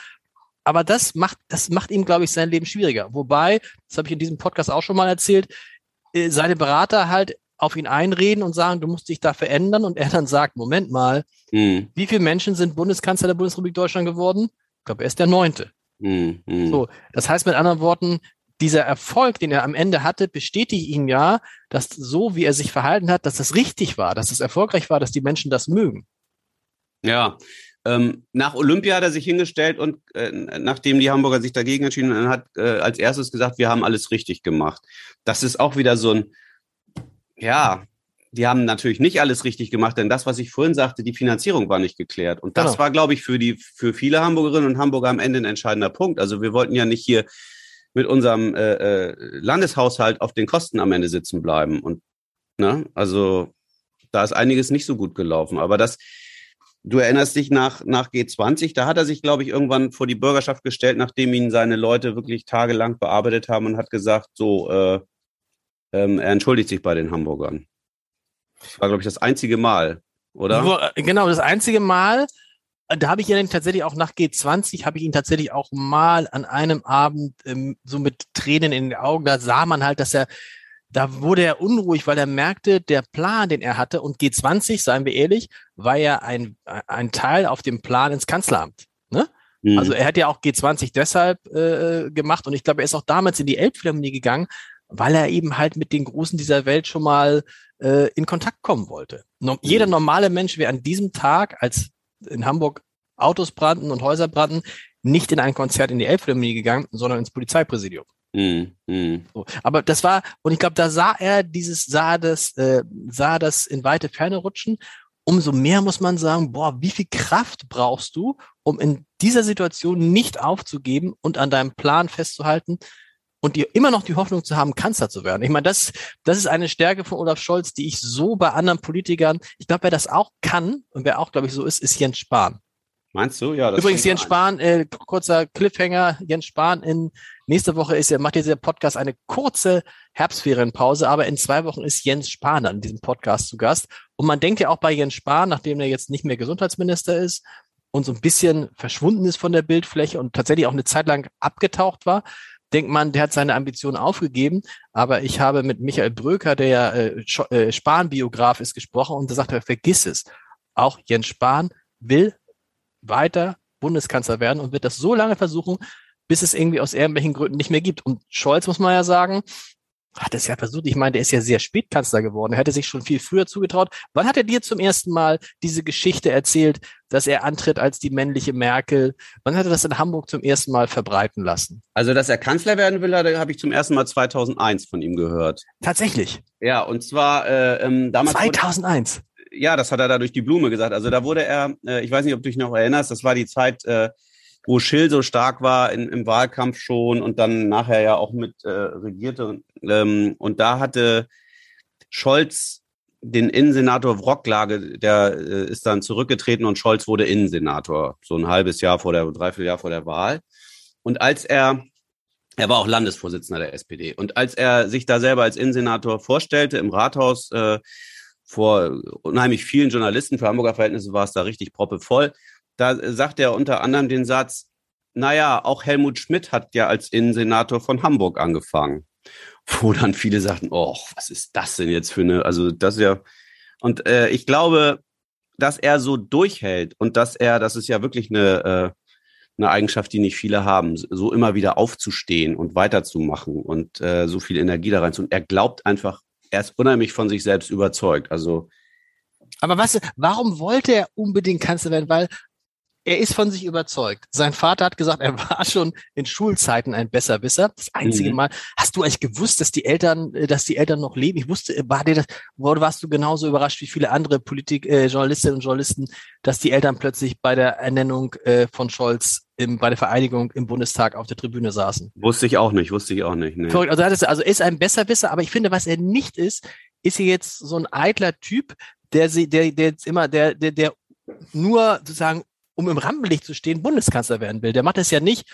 S2: Aber das macht, das macht ihm, glaube ich, sein Leben schwieriger. Wobei, das habe ich in diesem Podcast auch schon mal erzählt, äh, seine Berater halt auf ihn einreden und sagen, du musst dich da verändern und er dann sagt, Moment mal, mhm. wie viele Menschen sind Bundeskanzler der Bundesrepublik Deutschland geworden? Ich glaube, er ist der neunte. Mhm. So, das heißt mit anderen Worten, dieser Erfolg, den er am Ende hatte, bestätigt ihm ja, dass so wie er sich verhalten hat, dass das richtig war, dass es erfolgreich war, dass die Menschen das mögen.
S3: Ja, ähm, nach Olympia hat er sich hingestellt und äh, nachdem die Hamburger sich dagegen entschieden haben, hat äh, als erstes gesagt, wir haben alles richtig gemacht. Das ist auch wieder so ein, ja, die haben natürlich nicht alles richtig gemacht, denn das, was ich vorhin sagte, die Finanzierung war nicht geklärt. Und das genau. war, glaube ich, für die, für viele Hamburgerinnen und Hamburger am Ende ein entscheidender Punkt. Also wir wollten ja nicht hier mit unserem äh, äh, Landeshaushalt auf den Kosten am Ende sitzen bleiben. Und ne, also da ist einiges nicht so gut gelaufen. Aber das, du erinnerst dich nach, nach G20, da hat er sich, glaube ich, irgendwann vor die Bürgerschaft gestellt, nachdem ihn seine Leute wirklich tagelang bearbeitet haben und hat gesagt, so, äh, ähm, er entschuldigt sich bei den Hamburgern. Das war, glaube ich, das einzige Mal, oder?
S2: Genau, das einzige Mal da habe ich ihn tatsächlich auch nach G20, habe ich ihn tatsächlich auch mal an einem Abend ähm, so mit Tränen in den Augen, da sah man halt, dass er, da wurde er unruhig, weil er merkte, der Plan, den er hatte, und G20, seien wir ehrlich, war ja ein, ein Teil auf dem Plan ins Kanzleramt. Ne? Mhm. Also er hat ja auch G20 deshalb äh, gemacht und ich glaube, er ist auch damals in die Elbphilharmonie gegangen, weil er eben halt mit den Großen dieser Welt schon mal äh, in Kontakt kommen wollte. No jeder mhm. normale Mensch wäre an diesem Tag als in Hamburg Autos brannten und Häuser brannten, nicht in ein Konzert in die Elbphilharmonie gegangen, sondern ins Polizeipräsidium. Mm, mm. So. Aber das war, und ich glaube, da sah er dieses, sah das, äh, sah das in weite Ferne rutschen. Umso mehr muss man sagen, boah, wie viel Kraft brauchst du, um in dieser Situation nicht aufzugeben und an deinem Plan festzuhalten und dir immer noch die Hoffnung zu haben, Kanzler zu werden. Ich meine, das, das ist eine Stärke von Olaf Scholz, die ich so bei anderen Politikern, ich glaube, wer das auch kann und wer auch, glaube ich, so ist, ist Jens Spahn.
S3: Meinst du? Ja.
S2: Das Übrigens, Jens Spahn, äh, kurzer Cliffhanger. Jens Spahn in nächste Woche ist er, macht dieser Podcast eine kurze Herbstferienpause, aber in zwei Wochen ist Jens Spahn an diesem Podcast zu Gast. Und man denkt ja auch bei Jens Spahn, nachdem er jetzt nicht mehr Gesundheitsminister ist und so ein bisschen verschwunden ist von der Bildfläche und tatsächlich auch eine Zeit lang abgetaucht war, denkt man, der hat seine Ambitionen aufgegeben. Aber ich habe mit Michael Bröker, der ja äh, äh Spahn-Biograf ist, gesprochen und da sagt er, vergiss es. Auch Jens Spahn will weiter Bundeskanzler werden und wird das so lange versuchen, bis es irgendwie aus irgendwelchen Gründen nicht mehr gibt. Und Scholz, muss man ja sagen, hat es ja versucht. Ich meine, der ist ja sehr spät Kanzler geworden. Er hätte sich schon viel früher zugetraut. Wann hat er dir zum ersten Mal diese Geschichte erzählt, dass er antritt als die männliche Merkel? Wann hat er das in Hamburg zum ersten Mal verbreiten lassen?
S3: Also, dass er Kanzler werden will, habe ich zum ersten Mal 2001 von ihm gehört.
S2: Tatsächlich?
S3: Ja, und zwar äh, ähm,
S2: damals. 2001?
S3: ja, das hat er da durch die Blume gesagt. Also da wurde er, äh, ich weiß nicht, ob du dich noch erinnerst, das war die Zeit, äh, wo Schill so stark war in, im Wahlkampf schon und dann nachher ja auch mit äh, regierte. Ähm, und da hatte Scholz den Innensenator Wrocklage, der äh, ist dann zurückgetreten und Scholz wurde Innensenator, so ein halbes Jahr vor der, dreiviertel Jahr vor der Wahl. Und als er, er war auch Landesvorsitzender der SPD, und als er sich da selber als Innensenator vorstellte im Rathaus, äh, vor unheimlich vielen Journalisten, für Hamburger Verhältnisse war es da richtig proppevoll. Da sagt er unter anderem den Satz, naja, auch Helmut Schmidt hat ja als Innensenator von Hamburg angefangen. Wo dann viele sagten, oh, was ist das denn jetzt für eine, also das ist ja, und äh, ich glaube, dass er so durchhält und dass er, das ist ja wirklich eine, äh, eine Eigenschaft, die nicht viele haben, so immer wieder aufzustehen und weiterzumachen und äh, so viel Energie da rein. Und er glaubt einfach er ist unheimlich von sich selbst überzeugt. Also
S2: aber was, warum wollte er unbedingt Kanzler werden? Weil er ist von sich überzeugt. Sein Vater hat gesagt, er war schon in Schulzeiten ein Besserwisser. Das einzige mhm. Mal. Hast du eigentlich gewusst, dass die Eltern, äh, dass die Eltern noch leben? Ich wusste, war dir das, warst du genauso überrascht wie viele andere Politik, äh, Journalistinnen und Journalisten, dass die Eltern plötzlich bei der Ernennung äh, von Scholz im, bei der Vereinigung im Bundestag auf der Tribüne saßen?
S3: Wusste ich auch nicht, wusste ich auch nicht.
S2: Nee. Also, er ist, also er ist ein Besserwisser, aber ich finde, was er nicht ist, ist hier jetzt so ein eitler Typ, der sie, der, der jetzt immer, der, der, der nur sozusagen um im Rampenlicht zu stehen, Bundeskanzler werden will. Der macht das ja nicht,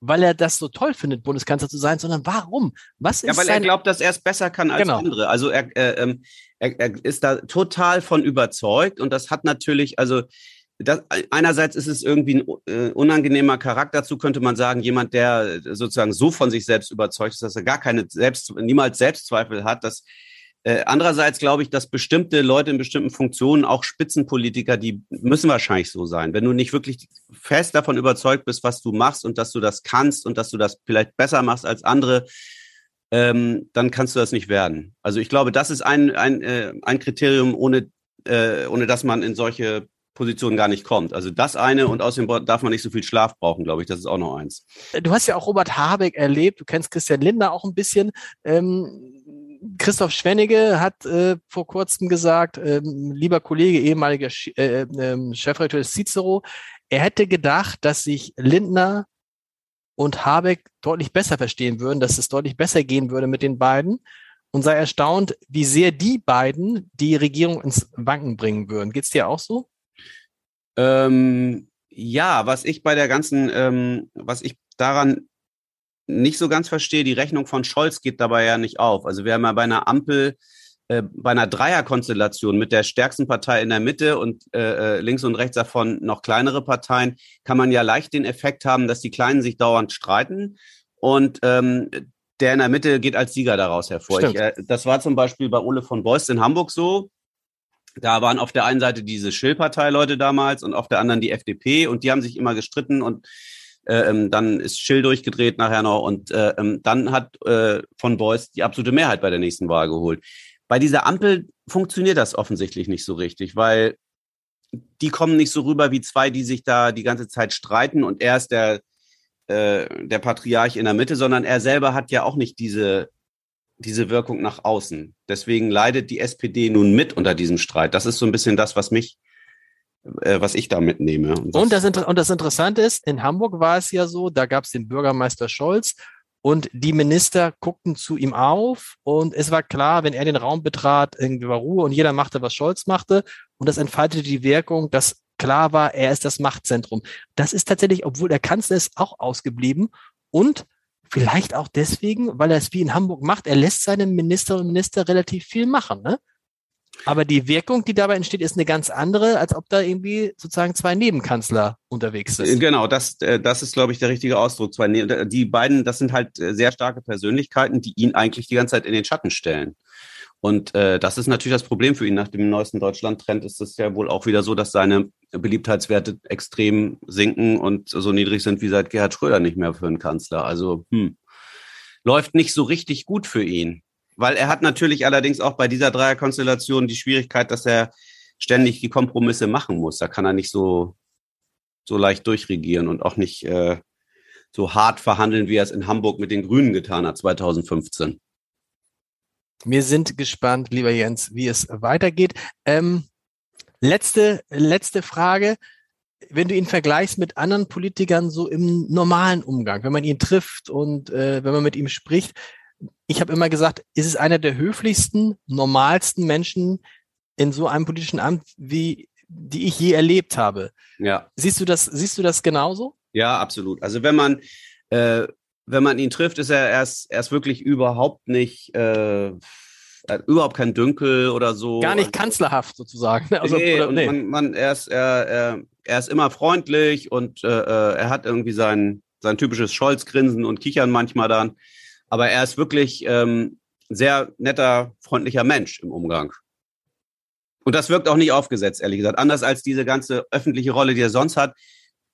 S2: weil er das so toll findet, Bundeskanzler zu sein, sondern warum? Was ist
S3: ja, weil er glaubt, dass er es besser kann als genau. andere. Also er, äh, ähm, er, er ist da total von überzeugt und das hat natürlich, also das, einerseits ist es irgendwie ein äh, unangenehmer Charakter. Dazu könnte man sagen, jemand, der sozusagen so von sich selbst überzeugt ist, dass er gar keine Selbst, niemals Selbstzweifel hat, dass äh, andererseits glaube ich, dass bestimmte Leute in bestimmten Funktionen, auch Spitzenpolitiker, die müssen wahrscheinlich so sein. Wenn du nicht wirklich fest davon überzeugt bist, was du machst und dass du das kannst und dass du das vielleicht besser machst als andere, ähm, dann kannst du das nicht werden. Also ich glaube, das ist ein, ein, äh, ein Kriterium, ohne, äh, ohne dass man in solche Position gar nicht kommt. Also das eine und außerdem darf man nicht so viel Schlaf brauchen, glaube ich. Das ist auch noch eins.
S2: Du hast ja auch Robert Habeck erlebt. Du kennst Christian Lindner auch ein bisschen. Ähm, Christoph Schwennige hat äh, vor kurzem gesagt, ähm, lieber Kollege, ehemaliger Sch äh, äh, Chefredakteur des Cicero, er hätte gedacht, dass sich Lindner und Habeck deutlich besser verstehen würden, dass es deutlich besser gehen würde mit den beiden und sei erstaunt, wie sehr die beiden die Regierung ins Wanken bringen würden. Geht's dir auch so?
S3: Ähm, ja, was ich bei der ganzen, ähm, was ich daran nicht so ganz verstehe, die Rechnung von Scholz geht dabei ja nicht auf. Also wir haben ja bei einer Ampel, äh, bei einer Dreierkonstellation mit der stärksten Partei in der Mitte und äh, äh, links und rechts davon noch kleinere Parteien, kann man ja leicht den Effekt haben, dass die Kleinen sich dauernd streiten und ähm, der in der Mitte geht als Sieger daraus hervor. Ich, äh, das war zum Beispiel bei Ole von Beust in Hamburg so. Da waren auf der einen Seite diese Schill-Partei-Leute damals und auf der anderen die FDP und die haben sich immer gestritten und ähm, dann ist Schill durchgedreht nachher noch und äh, ähm, dann hat äh, von Beuys die absolute Mehrheit bei der nächsten Wahl geholt. Bei dieser Ampel funktioniert das offensichtlich nicht so richtig, weil die kommen nicht so rüber wie zwei, die sich da die ganze Zeit streiten und er ist der, äh, der Patriarch in der Mitte, sondern er selber hat ja auch nicht diese diese Wirkung nach außen. Deswegen leidet die SPD nun mit unter diesem Streit. Das ist so ein bisschen das, was mich, äh, was ich da mitnehme.
S2: Und das, und das, und das Interessante ist, in Hamburg war es ja so, da gab es den Bürgermeister Scholz und die Minister guckten zu ihm auf und es war klar, wenn er den Raum betrat, irgendwie war Ruhe und jeder machte, was Scholz machte und das entfaltete die Wirkung, dass klar war, er ist das Machtzentrum. Das ist tatsächlich, obwohl der Kanzler ist, auch ausgeblieben und Vielleicht auch deswegen, weil er es wie in Hamburg macht. Er lässt seine Ministerinnen und Minister relativ viel machen, ne? Aber die Wirkung, die dabei entsteht, ist eine ganz andere, als ob da irgendwie sozusagen zwei Nebenkanzler unterwegs sind.
S3: Genau, das, äh, das ist, glaube ich, der richtige Ausdruck. Zwei, ne-, die beiden, das sind halt äh, sehr starke Persönlichkeiten, die ihn eigentlich die ganze Zeit in den Schatten stellen. Und äh, das ist natürlich das Problem für ihn. Nach dem neuesten Deutschland-Trend ist es ja wohl auch wieder so, dass seine Beliebtheitswerte extrem sinken und so niedrig sind wie seit Gerhard Schröder nicht mehr für einen Kanzler. Also hm, läuft nicht so richtig gut für ihn. Weil er hat natürlich allerdings auch bei dieser Dreierkonstellation die Schwierigkeit, dass er ständig die Kompromisse machen muss. Da kann er nicht so, so leicht durchregieren und auch nicht äh, so hart verhandeln, wie er es in Hamburg mit den Grünen getan hat 2015.
S2: Wir sind gespannt, lieber Jens, wie es weitergeht. Ähm, letzte, letzte Frage. Wenn du ihn vergleichst mit anderen Politikern so im normalen Umgang, wenn man ihn trifft und äh, wenn man mit ihm spricht, ich habe immer gesagt, ist es einer der höflichsten, normalsten Menschen in so einem politischen Amt, wie die ich je erlebt habe. Ja. Siehst du das, siehst du das genauso?
S3: Ja, absolut. Also wenn man äh, wenn man ihn trifft, ist er erst, erst wirklich überhaupt nicht, äh, überhaupt kein Dünkel oder so.
S2: Gar nicht kanzlerhaft sozusagen.
S3: Also, nee, oder, nee. Man, man, er, ist, er, er, er ist immer freundlich und äh, äh, er hat irgendwie sein, sein typisches Scholz-Grinsen und Kichern manchmal dann. Aber er ist wirklich ähm, sehr netter, freundlicher Mensch im Umgang. Und das wirkt auch nicht aufgesetzt, ehrlich gesagt. Anders als diese ganze öffentliche Rolle, die er sonst hat,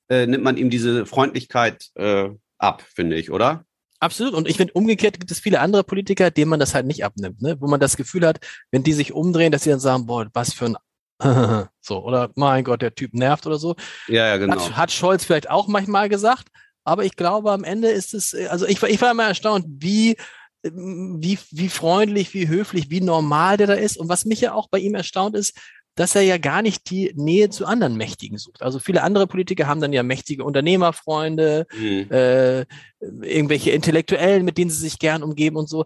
S3: äh, nimmt man ihm diese Freundlichkeit äh, ab, finde ich, oder?
S2: Absolut. Und ich finde, umgekehrt gibt es viele andere Politiker, denen man das halt nicht abnimmt, ne? wo man das Gefühl hat, wenn die sich umdrehen, dass sie dann sagen, boah, was für ein so, oder mein Gott, der Typ nervt oder so.
S3: Ja, ja, genau.
S2: Hat, hat Scholz vielleicht auch manchmal gesagt, aber ich glaube, am Ende ist es, also ich, ich war immer erstaunt, wie, wie, wie freundlich, wie höflich, wie normal der da ist. Und was mich ja auch bei ihm erstaunt ist, dass er ja gar nicht die Nähe zu anderen Mächtigen sucht. Also viele andere Politiker haben dann ja mächtige Unternehmerfreunde, mhm. äh, irgendwelche Intellektuellen, mit denen sie sich gern umgeben und so.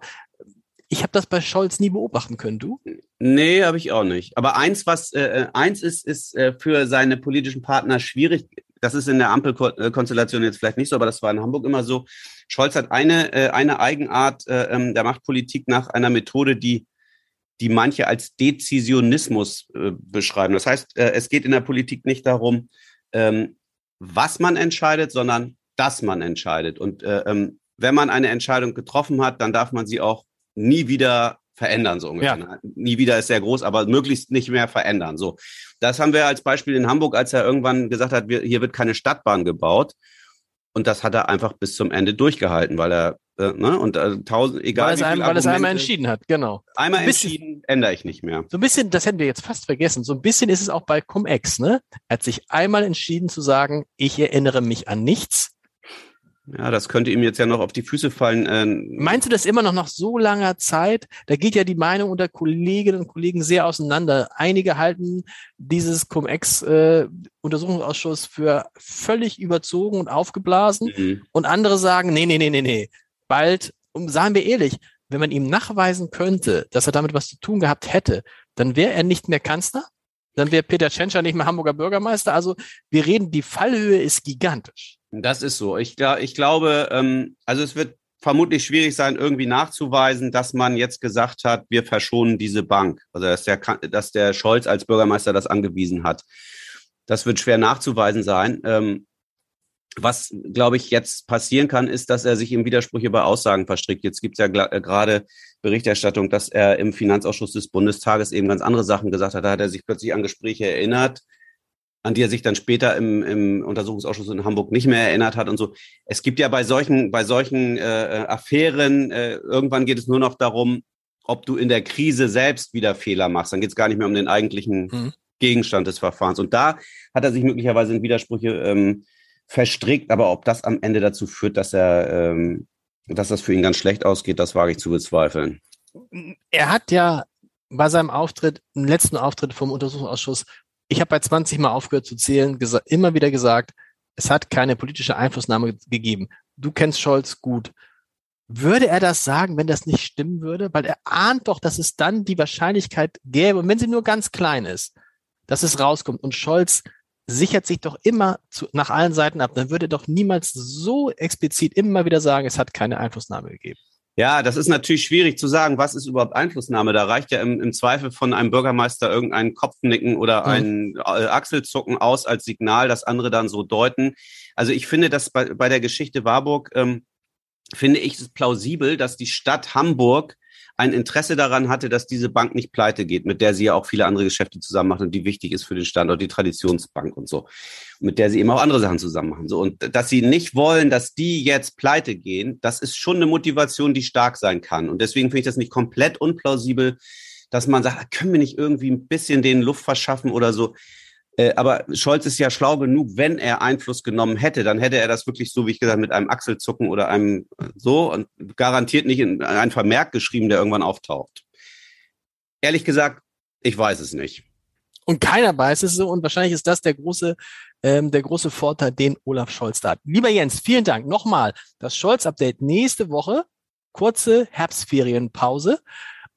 S2: Ich habe das bei Scholz nie beobachten können, du?
S3: Nee, habe ich auch nicht. Aber eins, was äh, äh, eins ist, ist äh, für seine politischen Partner schwierig das ist in der Ampelkonstellation jetzt vielleicht nicht so, aber das war in Hamburg immer so. Scholz hat eine, äh, eine Eigenart äh, ähm, der Machtpolitik nach einer Methode, die, die manche als Dezisionismus äh, beschreiben. Das heißt, äh, es geht in der Politik nicht darum, ähm, was man entscheidet, sondern dass man entscheidet. Und äh, ähm, wenn man eine Entscheidung getroffen hat, dann darf man sie auch nie wieder verändern, so ungefähr. Ja. Nie wieder ist sehr groß, aber möglichst nicht mehr verändern. So. Das haben wir als Beispiel in Hamburg, als er irgendwann gesagt hat, wir, hier wird keine Stadtbahn gebaut. Und das hat er einfach bis zum Ende durchgehalten, weil er, äh, ne, und äh, tausend, egal.
S2: Weil, es, einem, weil es einmal entschieden hat, genau.
S3: Einmal so bisschen, entschieden, ändere ich nicht mehr.
S2: So ein bisschen, das hätten wir jetzt fast vergessen, so ein bisschen ist es auch bei Cum-Ex, ne? Er hat sich einmal entschieden zu sagen, ich erinnere mich an nichts
S3: ja, das könnte ihm jetzt ja noch auf die Füße fallen.
S2: Ähm. Meinst du das immer noch nach so langer Zeit? Da geht ja die Meinung unter Kolleginnen und Kollegen sehr auseinander. Einige halten dieses Cum-Ex-Untersuchungsausschuss äh, für völlig überzogen und aufgeblasen mhm. und andere sagen, nee, nee, nee, nee, nee. Bald, und sagen wir ehrlich, wenn man ihm nachweisen könnte, dass er damit was zu tun gehabt hätte, dann wäre er nicht mehr Kanzler, dann wäre Peter Tschentscher nicht mehr Hamburger Bürgermeister. Also wir reden, die Fallhöhe ist gigantisch.
S3: Das ist so. Ich, ich glaube, ähm, also es wird vermutlich schwierig sein, irgendwie nachzuweisen, dass man jetzt gesagt hat, wir verschonen diese Bank. Also dass der, dass der Scholz als Bürgermeister das angewiesen hat. Das wird schwer nachzuweisen sein. Ähm, was, glaube ich, jetzt passieren kann, ist, dass er sich im Widersprüche bei Aussagen verstrickt. Jetzt gibt es ja äh, gerade Berichterstattung, dass er im Finanzausschuss des Bundestages eben ganz andere Sachen gesagt hat. Da hat er sich plötzlich an Gespräche erinnert, an die er sich dann später im, im Untersuchungsausschuss in Hamburg nicht mehr erinnert hat und so. Es gibt ja bei solchen, bei solchen äh, Affären, äh, irgendwann geht es nur noch darum, ob du in der Krise selbst wieder Fehler machst. Dann geht es gar nicht mehr um den eigentlichen mhm. Gegenstand des Verfahrens. Und da hat er sich möglicherweise in Widersprüche ähm, verstrickt, aber ob das am Ende dazu führt, dass er, ähm, dass das für ihn ganz schlecht ausgeht, das wage ich zu bezweifeln.
S2: Er hat ja bei seinem Auftritt, im letzten Auftritt vom Untersuchungsausschuss, ich habe bei 20 Mal aufgehört zu zählen, immer wieder gesagt, es hat keine politische Einflussnahme gegeben. Du kennst Scholz gut. Würde er das sagen, wenn das nicht stimmen würde? Weil er ahnt doch, dass es dann die Wahrscheinlichkeit gäbe, und wenn sie nur ganz klein ist, dass es rauskommt. Und Scholz sichert sich doch immer zu, nach allen Seiten ab. Dann würde er doch niemals so explizit immer wieder sagen, es hat keine Einflussnahme gegeben.
S3: Ja, das ist natürlich schwierig zu sagen, was ist überhaupt Einflussnahme. Da reicht ja im, im Zweifel von einem Bürgermeister irgendein Kopfnicken oder mhm. ein äh, Achselzucken aus als Signal, das andere dann so deuten. Also ich finde, dass bei, bei der Geschichte Warburg, ähm, finde ich es plausibel, dass die Stadt Hamburg ein Interesse daran hatte, dass diese Bank nicht pleite geht, mit der sie ja auch viele andere Geschäfte zusammen macht und die wichtig ist für den Standort, die Traditionsbank und so, mit der sie eben auch andere Sachen zusammen machen. So, und dass sie nicht wollen, dass die jetzt pleite gehen, das ist schon eine Motivation, die stark sein kann. Und deswegen finde ich das nicht komplett unplausibel, dass man sagt, können wir nicht irgendwie ein bisschen den Luft verschaffen oder so. Äh, aber Scholz ist ja schlau genug, wenn er Einfluss genommen hätte, dann hätte er das wirklich so, wie ich gesagt, mit einem Achselzucken oder einem äh, so und garantiert nicht in ein Vermerk geschrieben, der irgendwann auftaucht. Ehrlich gesagt, ich weiß es nicht.
S2: Und keiner weiß es so und wahrscheinlich ist das der große, ähm, der große Vorteil, den Olaf Scholz da hat. Lieber Jens, vielen Dank. Nochmal, das Scholz-Update nächste Woche, kurze Herbstferienpause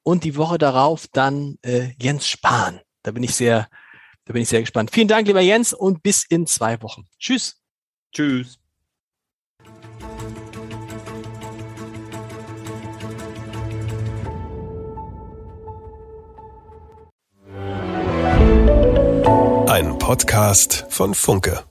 S2: und die Woche darauf dann äh, Jens Spahn. Da bin ich sehr da bin ich sehr gespannt. Vielen Dank, lieber Jens, und bis in zwei Wochen. Tschüss.
S3: Tschüss.
S1: Ein Podcast von Funke.